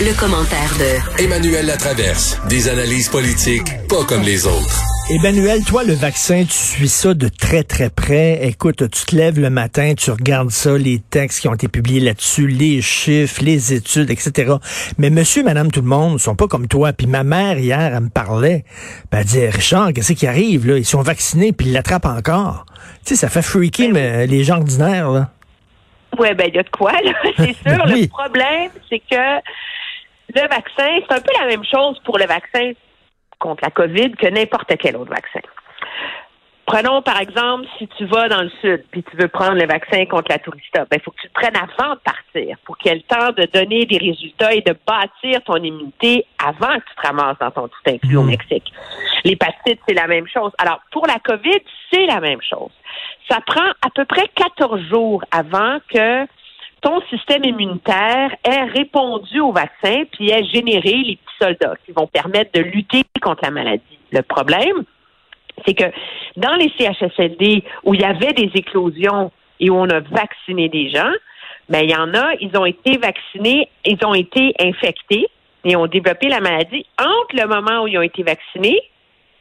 Le, commentaire de Emmanuel Latraverse. Des analyses politiques pas comme les autres. Emmanuel, toi, le vaccin, tu suis ça de très, très près. Écoute, tu te lèves le matin, tu regardes ça, les textes qui ont été publiés là-dessus, les chiffres, les études, etc. Mais monsieur, madame, tout le monde sont pas comme toi. Puis ma mère, hier, elle me parlait. Ben, elle disait, Richard, qu'est-ce qui arrive, là? Ils sont vaccinés, puis ils l'attrapent encore. Tu sais, ça fait freaker mais, les gens ordinaires, là. Oui, ben, il y a de quoi, là. C'est sûr. Le problème, c'est que le vaccin, c'est un peu la même chose pour le vaccin contre la COVID que n'importe quel autre vaccin. Prenons par exemple, si tu vas dans le sud puis tu veux prendre le vaccin contre la tourista, ben il faut que tu te prennes avant de partir pour qu'il y ait le temps de donner des résultats et de bâtir ton immunité avant que tu te ramasses dans ton tout inclus au mmh. Mexique. L'hépatite, c'est la même chose. Alors, pour la COVID, c'est la même chose. Ça prend à peu près 14 jours avant que ton système immunitaire ait répondu au vaccin puis ait généré les petits soldats qui vont permettre de lutter contre la maladie. Le problème, c'est que dans les CHSLD où il y avait des éclosions et où on a vacciné des gens, ben il y en a, ils ont été vaccinés, ils ont été infectés et ont développé la maladie entre le moment où ils ont été vaccinés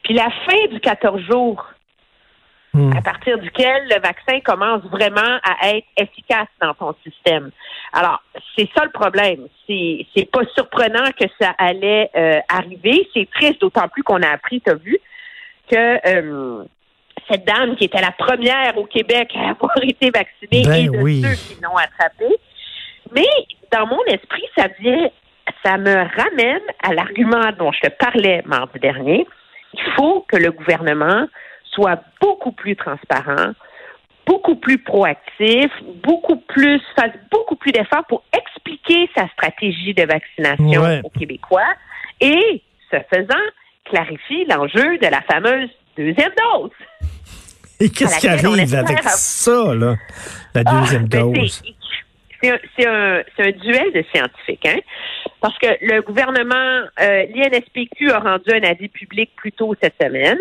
puis la fin du 14 jours. Hmm. à partir duquel le vaccin commence vraiment à être efficace dans ton système. Alors, c'est ça le problème. C'est, c'est pas surprenant que ça allait euh, arriver. C'est triste, d'autant plus qu'on a appris, tu as vu, que euh, cette dame qui était la première au Québec à avoir été vaccinée ben et de ceux qui l'ont attrapée. Mais dans mon esprit, ça vient, ça me ramène à l'argument dont je te parlais mardi dernier. Il faut que le gouvernement soit beaucoup plus transparent, beaucoup plus proactif, beaucoup plus, fasse beaucoup plus d'efforts pour expliquer sa stratégie de vaccination aux Québécois et, ce faisant, clarifie l'enjeu de la fameuse deuxième dose. Et qu'est-ce qui arrive avec ça, là, la ah, deuxième ben, dose? C'est un, un, duel de scientifiques, hein? Parce que le gouvernement, euh, l'INSPQ a rendu un avis public plus tôt cette semaine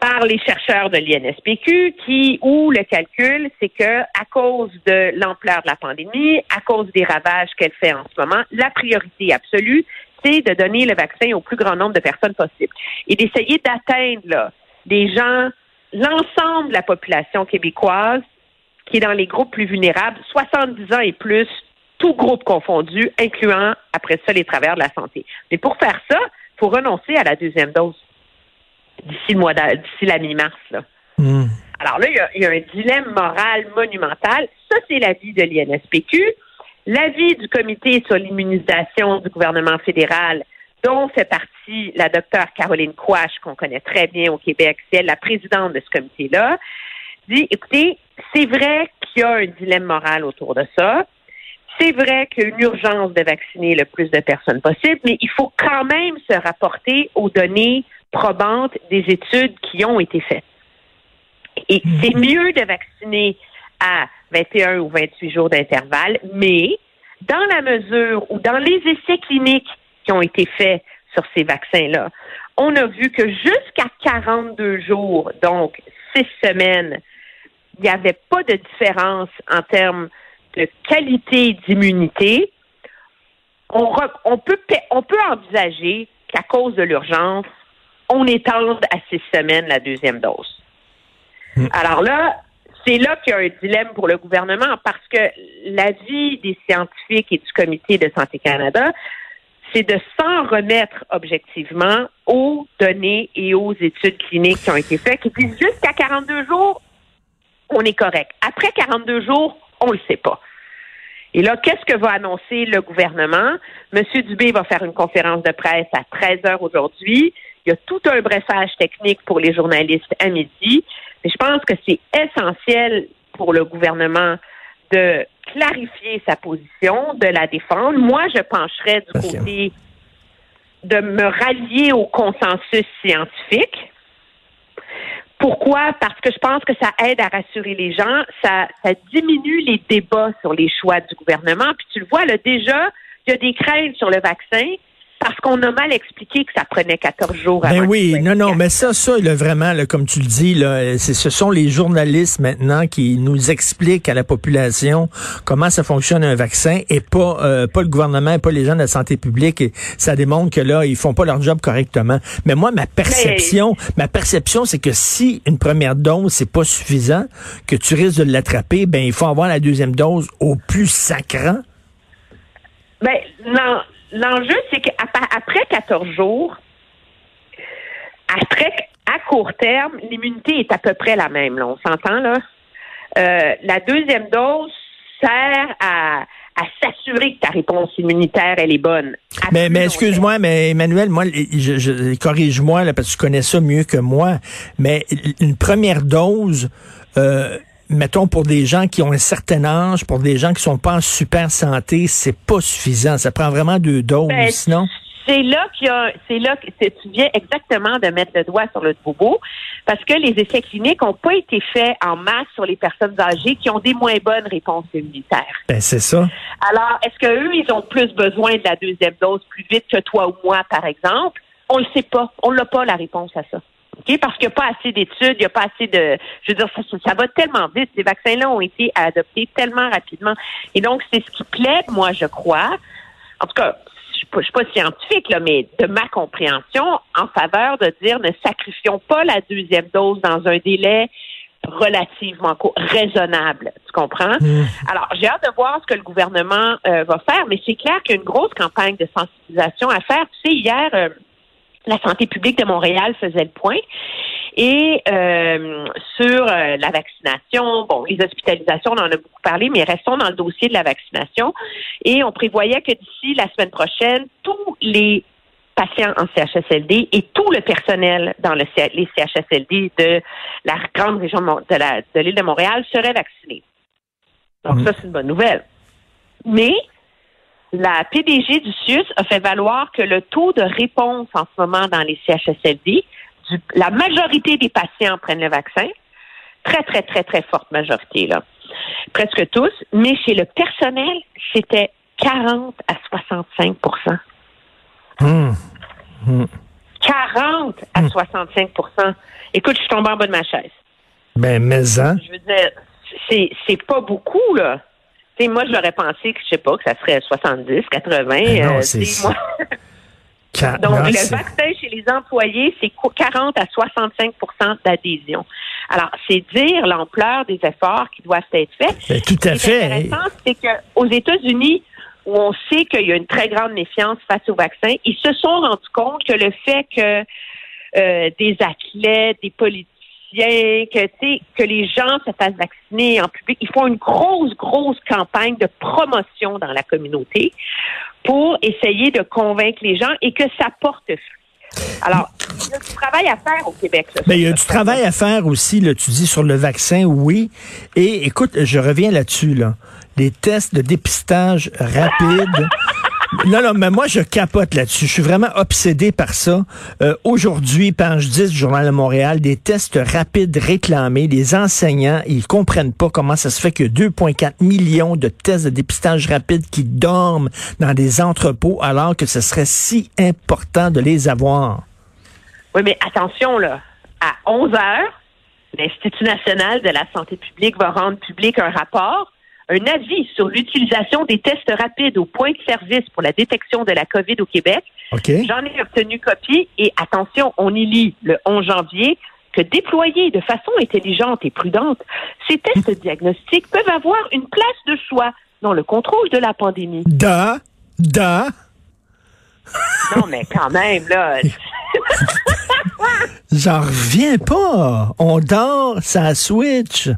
par les chercheurs de l'INSPQ qui, où le calcul, c'est que à cause de l'ampleur de la pandémie, à cause des ravages qu'elle fait en ce moment, la priorité absolue, c'est de donner le vaccin au plus grand nombre de personnes possible et d'essayer d'atteindre des gens, l'ensemble de la population québécoise qui est dans les groupes plus vulnérables, 70 ans et plus, tout groupe confondu, incluant après ça les travers de la santé. Mais pour faire ça, il faut renoncer à la deuxième dose d'ici le mois d'ici la mi-mars. Hmm. Alors là, il y, a, un dilemme moral monumental. Ça, c'est l'avis de l'INSPQ. L'avis du comité sur l'immunisation du gouvernement fédéral, dont fait partie la docteure Caroline Quash, qu'on connaît très bien au Québec, c'est elle la présidente de ce comité-là, dit, écoutez, c'est vrai qu'il y a un dilemme moral autour de ça. C'est vrai qu'il y a une urgence de vacciner le plus de personnes possible, mais il faut quand même se rapporter aux données probantes des études qui ont été faites. Et mhm. c'est mieux de vacciner à 21 ou 28 jours d'intervalle, mais dans la mesure où dans les essais cliniques qui ont été faits sur ces vaccins-là, on a vu que jusqu'à 42 jours, donc six semaines, il n'y avait pas de différence en termes de qualité d'immunité. On, on, peut, on peut envisager qu'à cause de l'urgence, on étende à six semaines la deuxième dose. Hmm. Alors là, c'est là qu'il y a un dilemme pour le gouvernement parce que l'avis des scientifiques et du Comité de santé Canada, c'est de s'en remettre objectivement aux données et aux études cliniques qui ont été faites, qui disent jusqu'à 42 jours, on est correct. Après 42 jours, on ne le sait pas. Et là, qu'est-ce que va annoncer le gouvernement? Monsieur Dubé va faire une conférence de presse à 13 heures aujourd'hui. Il y a tout un bressage technique pour les journalistes à midi. Mais je pense que c'est essentiel pour le gouvernement de clarifier sa position, de la défendre. Moi, je pencherais du côté de me rallier au consensus scientifique. Pourquoi? Parce que je pense que ça aide à rassurer les gens, ça, ça diminue les débats sur les choix du gouvernement. Puis tu le vois, là, déjà, il y a des craintes sur le vaccin parce qu'on a mal expliqué que ça prenait 14 jours avant Ben oui, non, non, mais ça, ça, là, vraiment, là, comme tu le dis, là, c'est, ce sont les journalistes maintenant qui nous expliquent à la population comment ça fonctionne un vaccin et pas, euh, pas le gouvernement et pas les gens de la santé publique. Et ça démontre que là, ils font pas leur job correctement. Mais moi, ma perception, ma perception, c'est que si une première dose, c'est pas suffisant, que tu risques de l'attraper, ben, il faut avoir la deuxième dose au plus sacrant. Ben, l'en- l'enjeu, c'est qu'après 14 jours, après, à court terme, l'immunité est à peu près la même, là, on s'entend, là. Euh, la deuxième dose sert à, à s'assurer que ta réponse immunitaire, elle est bonne. Mais, excuse-moi, mais Emmanuel, moi, je, je- corrige-moi là, parce que tu connais ça mieux que moi. Mais une première dose, euh, mettons pour des gens qui ont un certain âge, pour des gens qui sont pas en super santé, c'est pas suffisant. Ça prend vraiment deux doses, Ben, sinon. C'est là qu'il y a, c'est là que tu viens exactement de mettre le doigt sur le bobo, parce que les essais cliniques n'ont pas été faits en masse sur les personnes âgées qui ont des moins bonnes réponses immunitaires. Ben c'est ça. Alors, est-ce qu'eux, ils ont plus besoin de la deuxième dose plus vite que toi ou moi, par exemple? On le sait pas. On n'a pas la réponse à ça. OK? Parce qu'il n'y a pas assez d'études, il n'y a pas assez de. Je veux dire, ça, ça va tellement vite. Ces vaccins-là ont été adoptés tellement rapidement. Et donc, c'est ce qui plaît, moi, je crois. En tout cas, je suis pas- je suis pas scientifique, là, mais de ma compréhension, en faveur de dire ne sacrifions pas la deuxième dose dans un délai relativement court, raisonnable. Tu comprends? Alors, j'ai hâte de voir ce que le gouvernement euh, va faire, mais c'est clair qu'il y a une grosse campagne de sensibilisation à faire. Tu sais, hier, euh, la santé publique de Montréal faisait le point. Et euh, sur euh, la vaccination, bon, les hospitalisations, on en a beaucoup parlé, mais restons dans le dossier de la vaccination. Et on prévoyait que d'ici la semaine prochaine, tous les patients en CHSLD et tout le personnel dans le, les CHSLD de la grande région de, l'île de Montréal seraient vaccinés. Donc ça, c'est une bonne nouvelle. Mais la PDG du CIUS a fait valoir que le taux de réponse en ce moment dans les CHSLD, du- la majorité des patients prennent le vaccin, très, très, très, très forte majorité, là. Presque tous, mais chez le personnel, c'était 40 à 65% Hum. 40 à 65% Écoute, je suis tombée en bas de ma chaise. Ben mais hein? Je veux dire, c'est pas beaucoup, là. Sais, moi, je l'aurais pensé que, je sais pas, que ça serait 70, 80. Ben non, euh, c'est- moi- Donc, non, le vaccin chez les employés, c'est qu- 40 à 65% d'adhésion. Alors, c'est dire l'ampleur des efforts qui doivent être faits. Ben, tout à fait. intéressant, c'est qu'aux États-Unis, où on sait qu'il y a une très grande méfiance face au vaccin, ils se sont rendus compte que le fait que euh, des athlètes, des politiciens, que, que les gens se fassent vacciner en public, ils font une grosse, grosse campagne de promotion dans la communauté pour essayer de convaincre les gens et que ça porte fruit. Alors, il y a du travail à faire au Québec. là, Ben, il y a du travail à faire aussi, là, tu dis, sur le vaccin, oui. Et écoute, je reviens là-dessus, là. Les tests de dépistage rapides. Non, non, mais moi, je capote là-dessus. Je suis vraiment obsédé par ça. Euh, Aujourd'hui, page 10 du Journal de Montréal, des tests rapides réclamés. Les enseignants, ils comprennent pas comment ça se fait que 2,4 millions de tests de dépistage rapide qui dorment dans des entrepôts alors que ce serait si important de les avoir. Oui, mais attention, là. À 11 heures, l'Institut national de la santé publique va rendre public un rapport, un avis sur l'utilisation des tests rapides au point de service pour la détection de la COVID au Québec. J'en ai obtenu copie et attention, on y lit le 11 janvier que déployés de façon intelligente et prudente, ces tests diagnostiques peuvent avoir une place de choix dans le contrôle de la pandémie. Da, da. Non, mais quand même, là. J'en reviens pas. On dort, ça switch.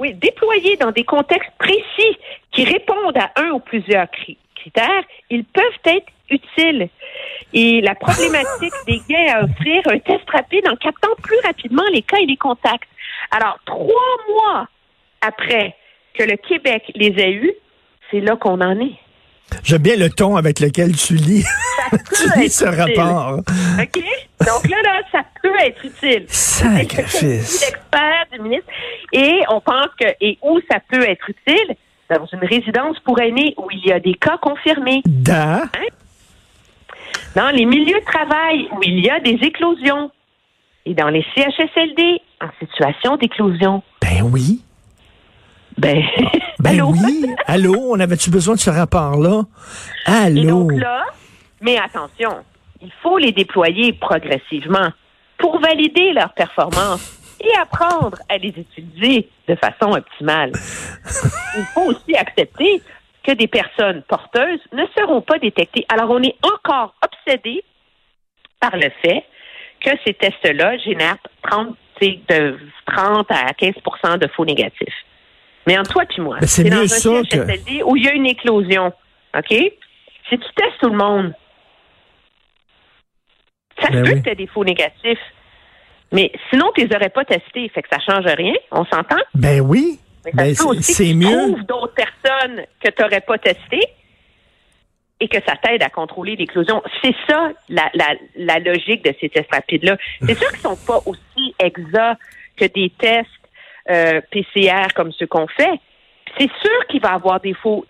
Oui, déployés dans des contextes précis qui répondent à un ou plusieurs cri- critères, ils peuvent être utiles. Et la problématique des gains à offrir un test rapide en captant plus rapidement les cas et les contacts. Alors, trois mois après que le Québec les ait eus, c'est là qu'on en est. J'aime bien le ton avec lequel tu lis, tu lis ce rapport. OK? Donc là, là, ça peut être utile. Sacrifice. l'expert du ministre. Et on pense que, et où ça peut être utile? Dans une résidence pour aînés où il y a des cas confirmés. Da. Dans les milieux de travail où il y a des éclosions. Et dans les CHSLD en situation d'éclosion. Ben oui. Ben, Ben allô? oui. Allô, on avait-tu besoin de ce rapport-là? Et Allô? donc là, mais attention, il faut les déployer progressivement pour valider leur performance et apprendre à les utiliser de façon optimale. il faut aussi accepter que des personnes porteuses ne seront pas détectées. Alors, on est encore obsédé par le fait que ces tests-là génèrent 30, tu sais, de 30 à 15% de faux négatifs. Mais entre toi et moi, c'est dans un que- CHSLD où il y a une éclosion, OK? Si tu testes tout le monde, ça se Ben peut oui. que tu aies des faux négatifs. Mais sinon, tu les aurais pas testés. Fait que ça change rien. On s'entend? Ben oui. Mais ça Ben, c'est tu mieux. trouves d'autres personnes que tu n'aurais pas testées et que ça t'aide à contrôler l'éclosion. C'est ça la, la, la logique de ces tests rapides-là. C'est sûr qu'ils sont pas aussi exacts que des tests euh, PCR comme ceux qu'on fait. C'est sûr qu'il va y avoir des faux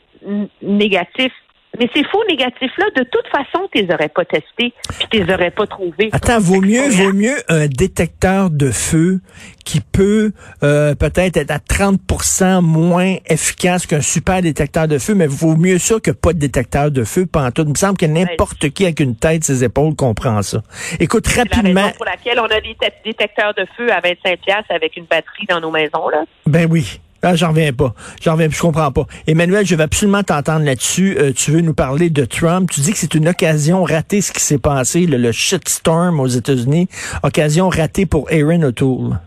négatifs. Mais ces faux négatifs-là, de toute façon, tu les aurais pas testés, puis tu les aurais pas trouvés. Attends, vaut mieux, vaut mieux un détecteur de feu qui peut euh, peut-être être à 30% moins efficace qu'un super détecteur de feu, mais vaut mieux ça que pas de détecteur de feu pantoute. Il me semble que n'importe qui avec une tête, ses épaules comprend ça. Écoute, C'est la rapidement, raison pour laquelle on a des te- détecteurs de feu à 25 pièces avec une batterie dans nos maisons, là. ben oui. Ah, j'en reviens pas. J'en reviens, je comprends pas. Emmanuel, je vais absolument t'entendre là-dessus. Euh, tu veux nous parler de Trump. Tu dis que c'est une occasion ratée ce qui s'est passé, le, le shitstorm aux États-Unis. Occasion ratée pour Aaron O'Toole.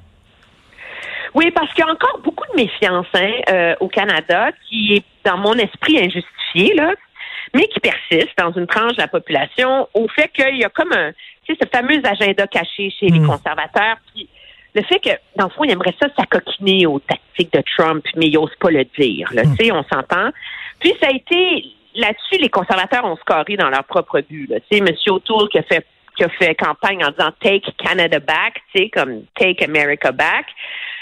Oui, parce qu'il y a encore beaucoup de méfiance hein, euh, au Canada qui est, dans mon esprit, injustifiée, là, mais qui persiste dans une tranche de la population au fait qu'il y a comme un, tu sais, ce fameux agenda caché chez les Mm. conservateurs. Puis le fait que, dans le fond, il aimerait ça s'acoquiner aux tactiques de Trump, mais il n'ose pas le dire. Là, Tu sais, on s'entend. Puis ça a été, là-dessus, les conservateurs ont scoré dans leur propre but. Sais, M. O'Toole qui a fait qui a fait campagne en disant Take Canada Back, tu sais, comme Take America Back.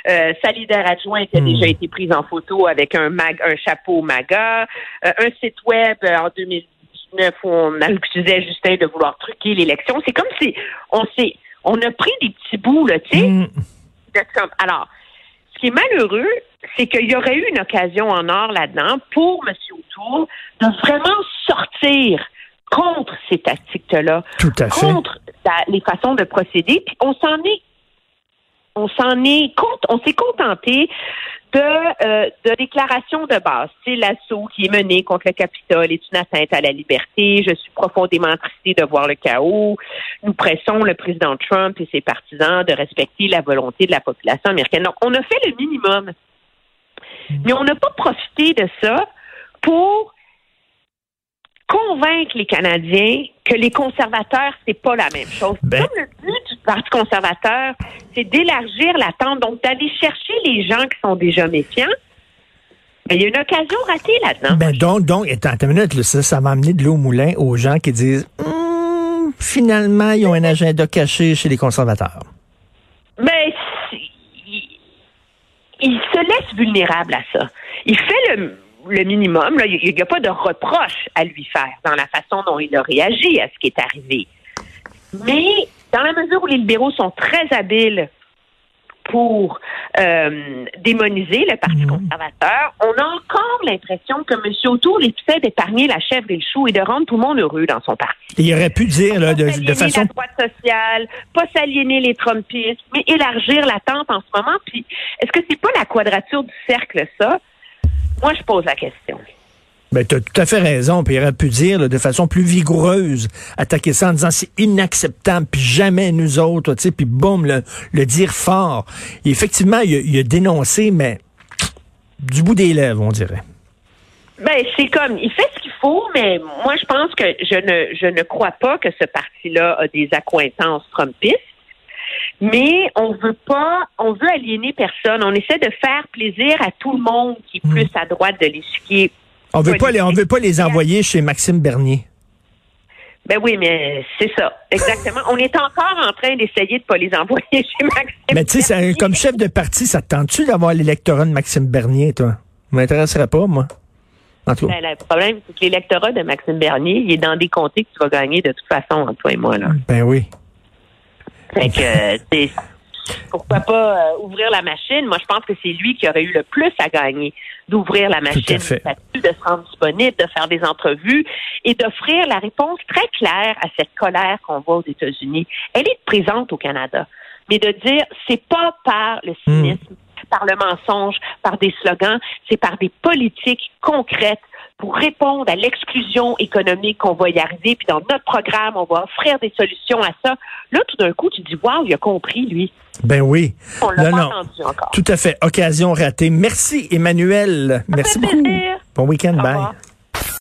Euh, sa leader adjointe a Hmm. déjà été prise en photo avec un mag, un chapeau MAGA, euh, un site web euh, en 2019 où on accusait Justin de vouloir truquer l'élection. C'est comme si on s'est, on a pris des petits bouts, là, tu sais, Mm. Alors, ce qui est malheureux, c'est qu'il y aurait eu une occasion en or là-dedans pour M. O'Toole de vraiment sortir contre ces tactiques-là, Tout à fait. contre la- les façons de procéder. Puis on s'en est, on s'en est, on s'est contenté de, euh, de déclarations de base. C'est l'assaut qui est mené contre le Capitole est une atteinte à la liberté. Je suis profondément attristé de voir le chaos. Nous pressons le président Trump et ses partisans de respecter la volonté de la population américaine. Donc, on a fait le minimum. Mais on n'a pas profité de ça pour convaincre les Canadiens que les conservateurs, c'est pas la même chose. Ben- Comme le but du Parti conservateur, c'est d'élargir l'attente, donc d'aller chercher les gens qui sont déjà méfiants. Mais il y a une occasion ratée là-dedans. Ben donc, donc, attends, une minute, ça, ça va amener de l'eau au moulin aux gens qui disent Hum, finalement, ils ont un agenda caché chez les conservateurs. Mais c'est- il, il se laisse vulnérable à ça. Il fait le, le minimum. Là. Il n'y a pas de reproche à lui faire dans la façon dont il a réagi à ce qui est arrivé. Mais dans la mesure où les libéraux sont très habiles pour euh, démoniser le Parti conservateur, on a encore l'impression que M. O'Toole essaie d'épargner la chèvre et le chou et de rendre tout le monde heureux dans son parti il aurait pu dire là, de, de façon la droite sociale, pas s'aliéner les Trumpistes, mais élargir l'attente en ce moment. Puis, est-ce que c'est pas la quadrature du cercle, ça? Moi, je pose la question. Ben, tu as tout à fait raison. Puis il aurait pu dire là, de façon plus vigoureuse, attaquer ça en disant c'est inacceptable, puis jamais nous autres, tu sais, puis boum, le, le dire fort. Et effectivement, il a, il a dénoncé, mais du bout des lèvres, on dirait. Ben, c'est comme, il fait ce qu'il faut, mais moi, je pense que je ne, je ne crois pas que ce parti-là a des accointances trumpistes. Mais on veut pas, on veut aliéner personne. On essaie de faire plaisir à tout le monde qui est plus à droite de l'échiquier. On veut pas les, on veut pas les envoyer chez Maxime Bernier. Ben oui, mais c'est ça, exactement. on est encore en train d'essayer de pas les envoyer chez Maxime. Mais tu sais, comme chef de parti, ça te tente-tu d'avoir l'électorat de Maxime Bernier, toi? Ça m'intéresserait pas, moi. En tout cas. Ben, le problème, c'est que l'électorat de Maxime Bernier, il est dans des comtés que tu vas gagner de toute façon, entre toi et moi, là. Ben oui. Fait que, c'est pourquoi pas euh, ouvrir la machine? Moi, je pense que c'est lui qui aurait eu le plus à gagner d'ouvrir la machine, de se rendre disponible, de faire des entrevues et d'offrir la réponse très claire à cette colère qu'on voit aux États-Unis. Elle est présente au Canada, mais de dire c'est pas par le hmm. cynisme, par le mensonge, par des slogans, c'est par des politiques concrètes pour répondre à l'exclusion économique qu'on va y arriver. Puis dans notre programme, on va offrir des solutions à ça. Là, tout d'un coup, tu dis, waouh, il a compris, lui. Ben oui. On l'a pas entendu encore. Tout à fait. Occasion ratée. Merci, Emmanuel. Merci beaucoup. Bon week-end. Bye.